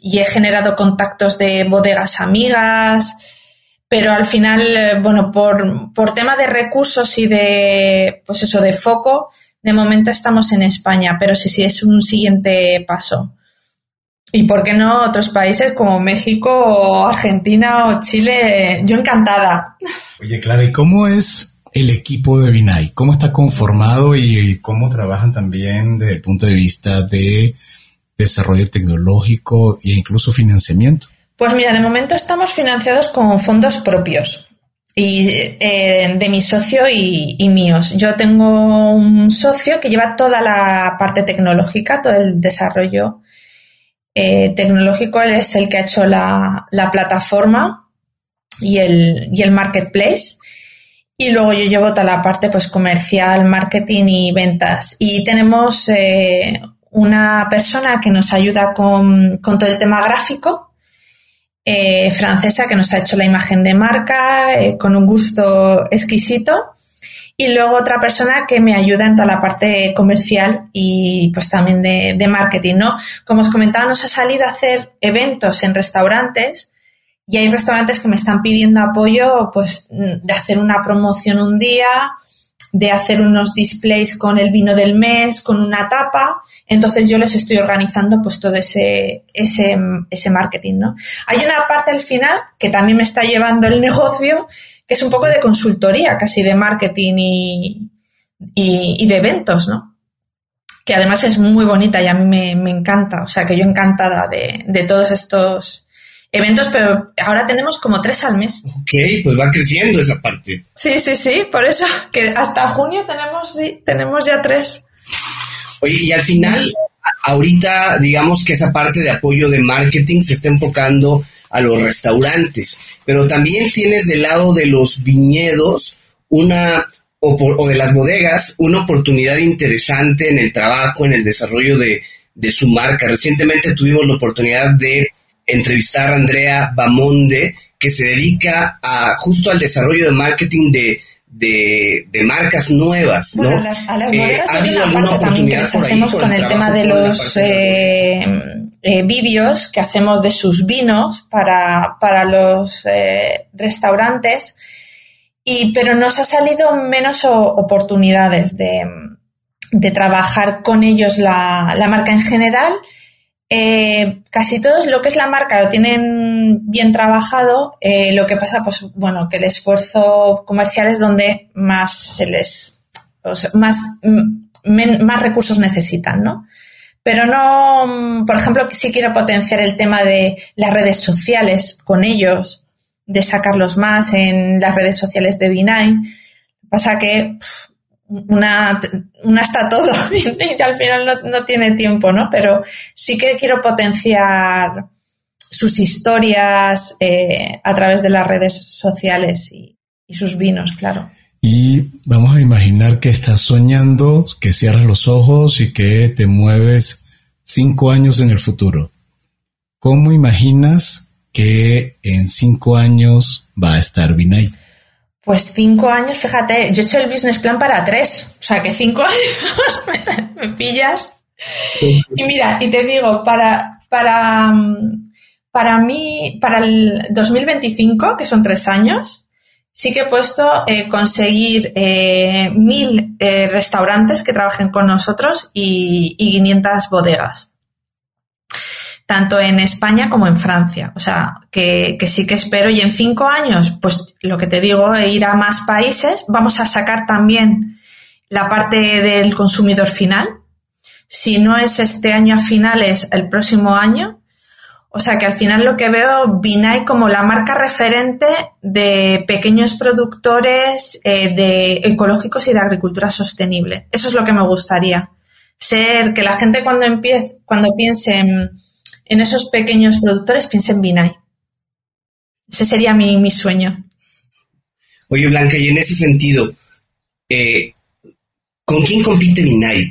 Speaker 3: y he generado contactos de bodegas amigas, pero al final, eh, bueno, por, por tema de recursos y de, pues eso, de foco, de momento estamos en España, pero sí, sí, es un siguiente paso. Y por qué no otros países como México Argentina o Chile, yo encantada.
Speaker 2: Oye, Clara, ¿y cómo es el equipo de Binay? ¿Cómo está conformado y cómo trabajan también desde el punto de vista de desarrollo tecnológico e incluso financiamiento?
Speaker 3: Pues mira, de momento estamos financiados con fondos propios y eh, de mi socio y, míos. Yo tengo un socio que lleva toda la parte tecnológica, todo el desarrollo eh, tecnológico. Él es el que ha hecho la, plataforma y el, y el marketplace. Y luego yo llevo toda la parte pues comercial, marketing y ventas. Y tenemos eh, una persona que nos ayuda con, con todo el tema gráfico eh, francesa que nos ha hecho la imagen de marca eh, con un gusto exquisito. Y luego otra persona que me ayuda en toda la parte comercial y pues también de, marketing, ¿no? Como os comentaba, nos ha salido a hacer eventos en restaurantes y hay restaurantes que me están pidiendo apoyo pues de hacer una promoción un día, de hacer unos displays con el vino del mes, con una tapa entonces yo les estoy organizando pues todo ese, ese, ese marketing, ¿no? Hay una parte al final que también me está llevando el negocio, que es un poco de consultoría, casi de marketing y, y, de eventos, ¿no? Que además es muy bonita y a mí me, me encanta, o sea que yo encantada de, de todos estos eventos, pero ahora tenemos como tres al mes.
Speaker 1: Ok, pues va creciendo esa parte.
Speaker 3: Sí, sí, sí, por eso que hasta junio tenemos, sí, tenemos ya tres.
Speaker 1: Oye, y al final, ahorita digamos que esa parte de apoyo de marketing se está enfocando a los restaurantes, pero también tienes del lado de los viñedos una o, de las bodegas una oportunidad interesante en el trabajo, en el desarrollo de, de su marca. Recientemente tuvimos la oportunidad de entrevistar a Andrea Bamonde, que se dedica a justo al desarrollo de marketing de de, marcas nuevas, ¿no?
Speaker 3: a las, a las eh, ¿Ha habido alguna oportunidad que hacemos con el, tema de los eh, eh, vídeos que hacemos de sus vinos para, para los restaurantes, y, pero nos ha salido menos oportunidades de, de, trabajar con ellos la, la marca en general eh, casi todos lo que es la marca lo tienen bien trabajado. Eh, lo que pasa, pues bueno, que el esfuerzo comercial es donde más se les, más, más recursos necesitan, ¿no? Pero no, por ejemplo, sí quiero potenciar el tema de las redes sociales con ellos, de sacarlos más en las redes sociales de Binay. Pasa que una, una está todo y al final no, tiene tiempo, ¿no? Pero sí que quiero potenciar sus historias eh, a través de las redes sociales y, sus vinos, claro.
Speaker 2: y vamos a imaginar que estás soñando, que cierras los ojos y que te mueves cinco años en el futuro. ¿Cómo imaginas que en cinco años va a estar Vinay?
Speaker 3: Pues cinco años, fíjate, yo he hecho el business plan para tres, o sea que cinco años me, pillas. Y mira, y te digo, para, para, para mí, para el 2025, que son tres años, sí que he puesto eh, conseguir eh, mil eh, restaurantes que trabajen con nosotros y, y 500 bodegas tanto en España como en Francia. O sea, que, sí que espero. Y en cinco años, pues lo que te digo, e ir a más países. Vamos a sacar también la parte del consumidor final. Si no es este año a finales, el próximo año. O sea que al final lo que veo Vinay como la marca referente de pequeños productores eh, de ecológicos y de agricultura sostenible. Eso es lo que me gustaría. Ser que la gente cuando empiece, cuando piense en, esos pequeños productores piense en Vinay. Ese sería mi, sueño.
Speaker 1: Oye, Blanca, y en ese sentido, eh, ¿con quién compite Vinay?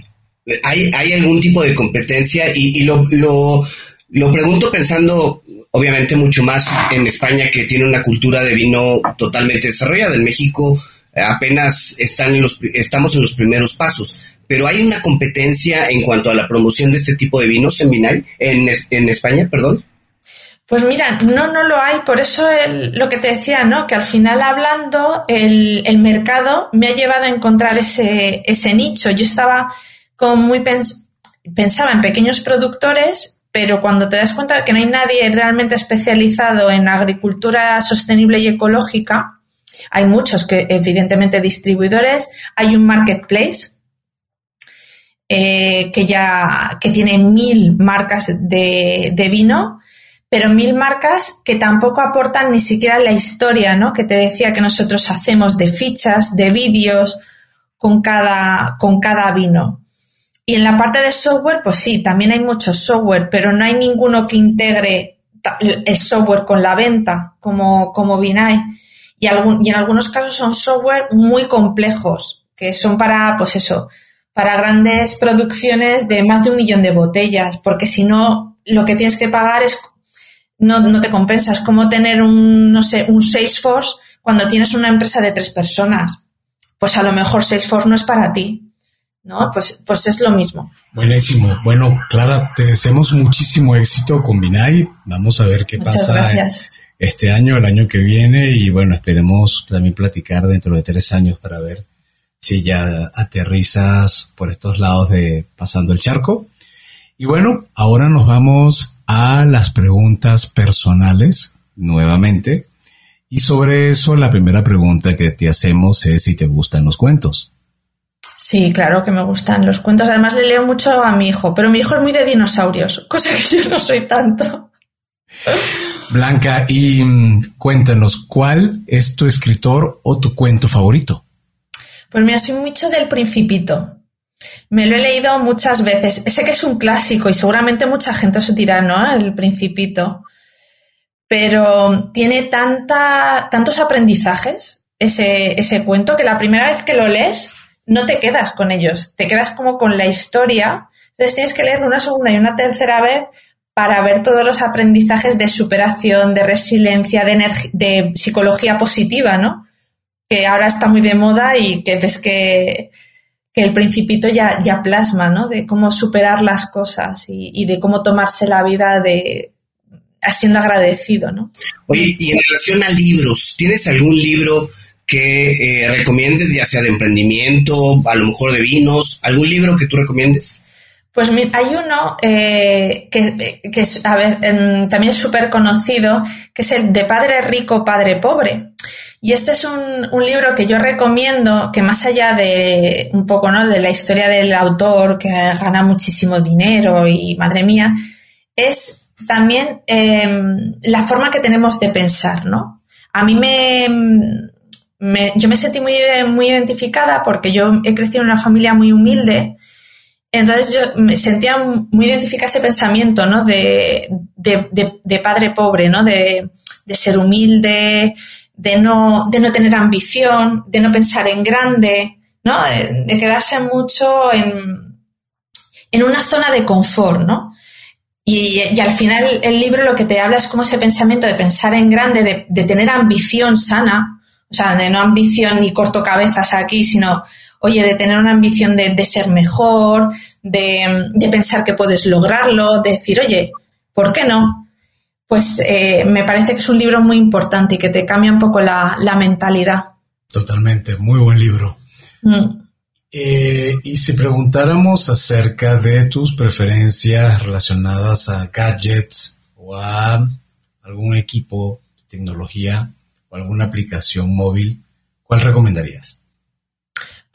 Speaker 1: ¿Hay, ¿Hay, algún tipo de competencia? Y, y lo, lo lo pregunto pensando, obviamente, mucho más en España, que tiene una cultura de vino totalmente desarrollada. En México apenas están en los, estamos en los primeros pasos. Pero hay una competencia en cuanto a la promoción de este tipo de vinos en Vinay, en, en España, perdón.
Speaker 3: Pues mira, no, no lo hay. Por eso lo que te decía, ¿no? Que al final hablando, el, el mercado me ha llevado a encontrar ese, ese nicho. Yo estaba como muy pensaba en pequeños productores pero cuando te das cuenta de que no hay nadie realmente especializado en agricultura sostenible y ecológica, hay muchos que evidentemente distribuidores, hay un marketplace eh, que ya que tiene mil marcas de, de, vino, pero mil marcas que tampoco aportan ni siquiera la historia, ¿no? Que te decía que nosotros hacemos de fichas, de vídeos con cada, con cada vino. Y en la parte de software, pues sí, también hay mucho software, pero no hay ninguno que integre el software con la venta, como, como. Y, y en algunos casos son software muy complejos, que son para, pues eso, para grandes producciones de más de un millón de botellas, porque si no, lo que tienes que pagar es, no, no te compensa. Es como tener un, no sé, un Salesforce cuando tienes una empresa de tres personas. Pues a lo mejor Salesforce no es para ti. ¿no? Pues, pues es lo mismo.
Speaker 2: Buenísimo. Bueno, Clara, te deseamos muchísimo éxito con Binay. Vamos a ver qué pasa este año, el año que viene y bueno, esperemos también platicar dentro de tres años para ver si ya aterrizas por estos lados de pasando el charco. Y bueno, ahora nos vamos a las preguntas personales nuevamente. Y sobre eso, la primera pregunta que te hacemos es si te gustan los cuentos.
Speaker 3: Sí, claro que me gustan los cuentos. Además le leo mucho a mi hijo, pero mi hijo es muy de dinosaurios, cosa que yo no soy tanto.
Speaker 2: Blanca, y mm, cuéntanos, ¿cuál es tu escritor o tu cuento favorito?
Speaker 3: Pues mira, soy mucho del Principito. Me lo he leído muchas veces. Sé que es un clásico y seguramente mucha gente os dirá, ¿no? El Principito. Pero tiene tantos aprendizajes ese, ese cuento que la primera vez que lo lees no te quedas con ellos, te quedas como con la historia. Entonces tienes que leerlo una segunda y una tercera vez para ver todos los aprendizajes de superación, de resiliencia, de, de psicología positiva, ¿no? Que ahora está muy de moda y que ves que, el principito ya, ya plasma, ¿no? De cómo superar las cosas y, y de cómo tomarse la vida de siendo agradecido, ¿no?
Speaker 1: Oye, y en relación a libros, ¿tienes algún libro que eh, recomiendes, ya sea de emprendimiento, a lo mejor de vinos, algún libro que tú recomiendes.
Speaker 3: Pues hay uno eh, que, es, también es súper conocido, que es el de Padre Rico, Padre Pobre. Y este es un, un, libro que yo recomiendo, que más allá de un poco ¿no? de la historia del autor que gana muchísimo dinero y madre mía, es también em, la forma que tenemos de pensar, ¿no? A mí me, yo me sentí muy, muy identificada porque yo he crecido en una familia muy humilde. Entonces yo me sentía muy identificada ese pensamiento, ¿no? De, de, padre pobre, ¿no? De, ser humilde, de no, de no tener ambición, de no pensar en grande, ¿no? De, quedarse mucho en, en una zona de confort, ¿no? Y, y, al final el libro lo que te habla es como ese pensamiento de pensar en grande, de, de tener ambición sana, o sea, de no ambición ni corto cabezas aquí, sino, oye, de tener una ambición de, de ser mejor, de, de, pensar que puedes lograrlo, de decir, oye, ¿por qué no? Pues eh, me parece que es un libro muy importante y que te cambia un poco la, la mentalidad.
Speaker 2: Totalmente, muy buen libro. Mm. Eh, y si preguntáramos acerca de tus preferencias relacionadas a gadgets o a algún equipo tecnología o alguna aplicación móvil, ¿cuál recomendarías?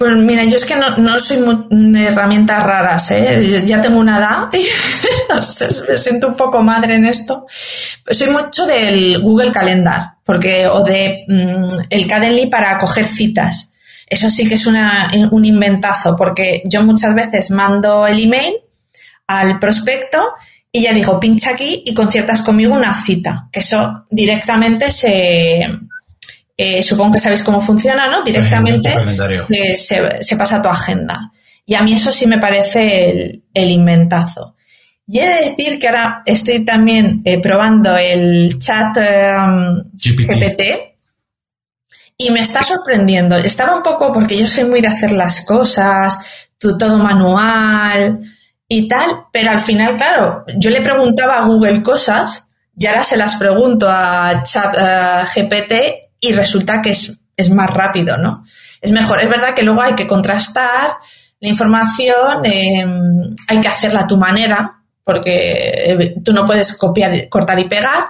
Speaker 3: Pues mira, yo es que no, soy de herramientas raras, ¿eh? ya tengo una edad y no sé, me siento un poco madre en esto. Soy mucho del Google Calendar, porque, o de mm, el Calendly para coger citas. Eso sí que es un inventazo, porque yo muchas veces mando el email al prospecto y ya digo, pincha aquí y conciertas conmigo una cita, que eso directamente se, eh, supongo que sabéis cómo funciona, ¿no? Directamente se, pasa a tu agenda. Y a mí eso sí me parece el, inventazo. Y he de decir que ahora estoy también eh, probando el chat um, GPT y me está sorprendiendo. Estaba un poco, porque yo soy muy de hacer las cosas, todo manual y tal, pero al final, claro, yo le preguntaba a Google cosas y ahora se las pregunto a Chat GPT y resulta que es, es más rápido, ¿no? Es mejor. Es verdad que luego hay que contrastar la información, em, hay que hacerla a tu manera, porque eh, tú no puedes copiar, cortar y pegar,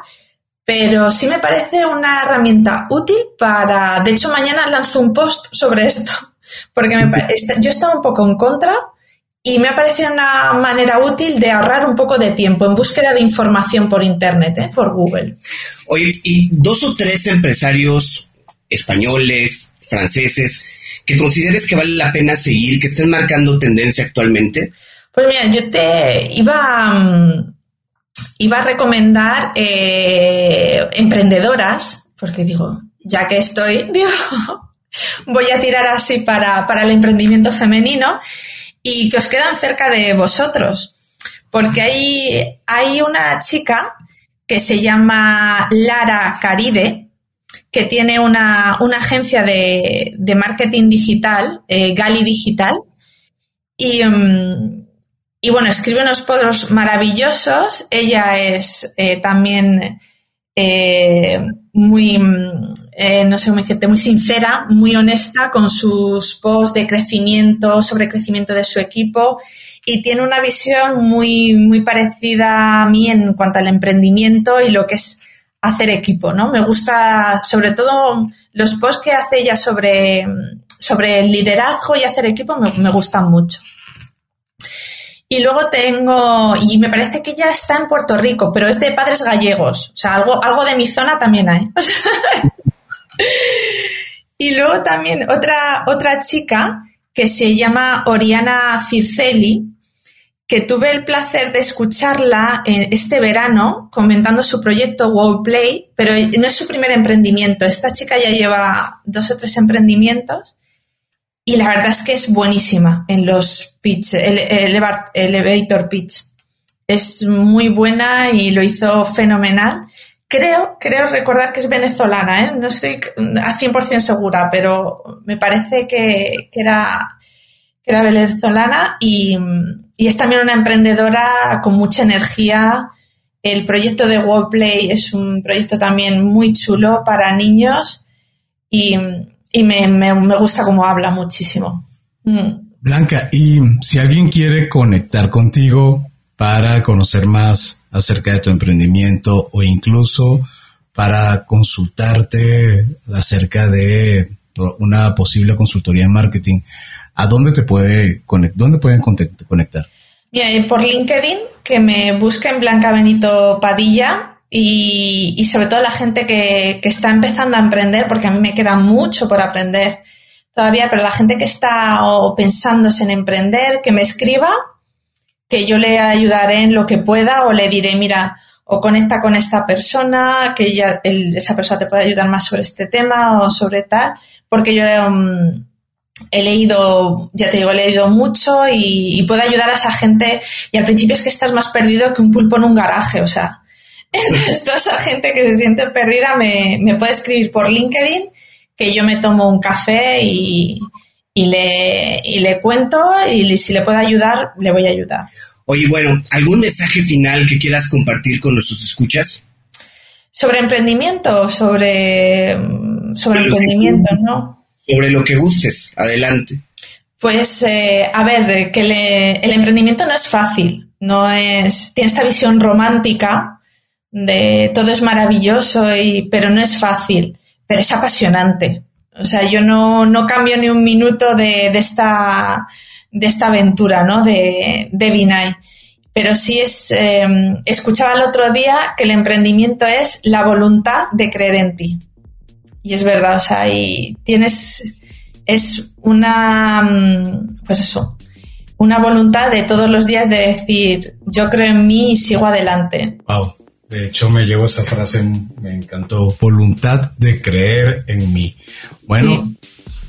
Speaker 3: pero sí me parece una herramienta útil para, de hecho mañana lanzo un post sobre esto, porque me, yo estaba un poco en contra y me ha parecido una manera útil de ahorrar un poco de tiempo en búsqueda de información por Internet, ¿eh? por Google.
Speaker 1: Oye, y dos o tres empresarios españoles, franceses, que consideres que vale la pena seguir, que estén marcando tendencia actualmente?
Speaker 3: Pues mira, yo te iba... Mm, iba a recomendar eh, emprendedoras, porque digo, ya que estoy, digo, voy a tirar así para, el emprendimiento femenino y que os quedan cerca de vosotros. Porque hay, hay una chica que se llama Lara Caride, que tiene una, agencia de, marketing digital, eh, Gali Digital, y, mm, y bueno, escribe unos posts maravillosos. Ella es eh, también eh, muy, eh, no sé cómo decirte, muy sincera, muy honesta con sus posts de crecimiento, sobre crecimiento de su equipo y tiene una visión muy, muy parecida a mí en cuanto al emprendimiento y lo que es hacer equipo, ¿no? Me gusta sobre todo los posts que hace ella sobre, sobre liderazgo y hacer equipo me, me gustan mucho. Y luego tengo, y me parece que ya está en Puerto Rico, pero es de padres gallegos. O sea, algo, algo de mi zona también hay. y luego también otra, otra chica que se llama Oriana Circeli, que tuve el placer de escucharla este verano comentando su proyecto Wow Play, pero no es su primer emprendimiento. Esta chica ya lleva dos o tres emprendimientos y la verdad es que es buenísima en los pitch, el, elevator pitch. Es muy buena y lo hizo fenomenal. Creo, creo recordar que es venezolana, ¿eh? no estoy a 100% segura, pero me parece que, era, que era venezolana y, es también una emprendedora con mucha energía. El proyecto de Wordplay es un proyecto también muy chulo para niños y, me gusta cómo habla muchísimo.
Speaker 2: Mm. Blanca, y si alguien quiere conectar contigo para conocer más acerca de tu emprendimiento o incluso para consultarte acerca de una posible consultoría en marketing, ¿a dónde te puede? ¿Dónde pueden conectar?
Speaker 3: Mira, por LinkedIn, que me busquen Blanca Benito Padilla y, sobre todo la gente que, está empezando a emprender, porque a mí me queda mucho por aprender todavía, pero la gente que está o pensándose en emprender, que me escriba, que yo le ayudaré en lo que pueda o le diré, mira, o conecta con esta persona, que ella, esa persona te puede ayudar más sobre este tema o sobre tal, porque yo um, he leído, ya te digo, he leído mucho y, puedo ayudar a esa gente. Y al principio es que estás más perdido que un pulpo en un garaje, o sea. Entonces, toda esa gente que se siente perdida me, me puede escribir por LinkedIn, que yo me tomo un café y, y, le, y le cuento y si le puedo ayudar, le voy a ayudar.
Speaker 1: Oye, bueno, ¿algún mensaje final que quieras compartir con nuestros escuchas?
Speaker 3: Sobre emprendimiento, sobre, sobre emprendimiento, ¿no?
Speaker 1: sobre lo que gustes. Adelante.
Speaker 3: Pues, eh, a ver, que el emprendimiento no es fácil, no es, tiene esta visión romántica de todo es maravilloso, y, pero no es fácil, pero es apasionante. O sea, yo no, no cambio ni un minuto de, esta, de esta aventura, ¿no? De, de Binay. Pero sí es, em, escuchaba el otro día que el emprendimiento es la voluntad de creer en ti. Y es verdad, o sea, y tienes, es una, mm, pues eso, una voluntad de todos los días de decir, yo creo en mí y sigo adelante.
Speaker 2: Wow. De hecho, me llegó esa frase, me encantó. Voluntad de creer en mí. Bueno,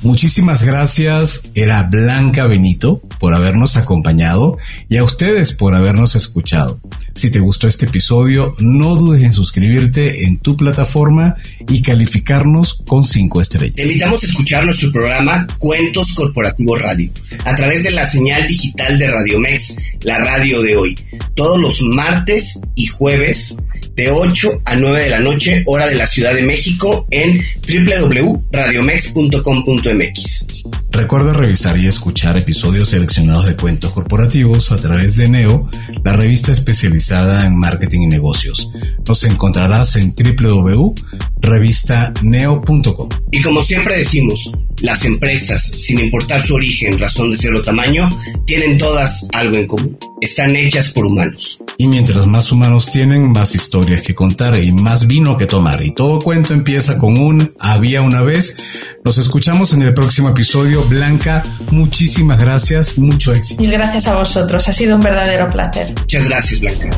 Speaker 2: Muchísimas gracias, era Blanca Benito, por habernos acompañado y a ustedes por habernos escuchado. Si te gustó este episodio, no dudes en suscribirte en tu plataforma y calificarnos con cinco estrellas.
Speaker 1: Te invitamos a escuchar nuestro programa Cuentos Corporativos Radio a través de la señal digital de Radio Mex, la radio de hoy, todos los martes y jueves de 8 a 9 de la noche, hora de la Ciudad de México, en www.radiomex.com.mx. Mx.
Speaker 2: Recuerda revisar y escuchar episodios seleccionados de cuentos corporativos a través de Neo, la revista especializada en marketing y negocios. Nos encontrarás en www.revistaneo.com.
Speaker 1: Y como siempre decimos, las empresas, sin importar su origen, razón de ser o tamaño, tienen todas algo en común. Están hechas por humanos.
Speaker 2: Y mientras más humanos tienen, más historias que contar y más vino que tomar. Y todo cuento empieza con un había una vez. Nos escuchamos en el próximo episodio. Blanca, muchísimas gracias, mucho éxito.
Speaker 3: Mil gracias a vosotros, ha sido un verdadero placer.
Speaker 1: Muchas gracias, Blanca.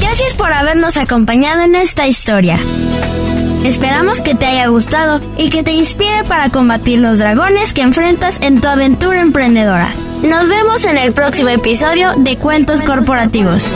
Speaker 5: Gracias por habernos acompañado en esta historia. Esperamos que te haya gustado y que te inspire para combatir los dragones que enfrentas en tu aventura emprendedora. Nos vemos en el próximo episodio de Cuentos Corporativos.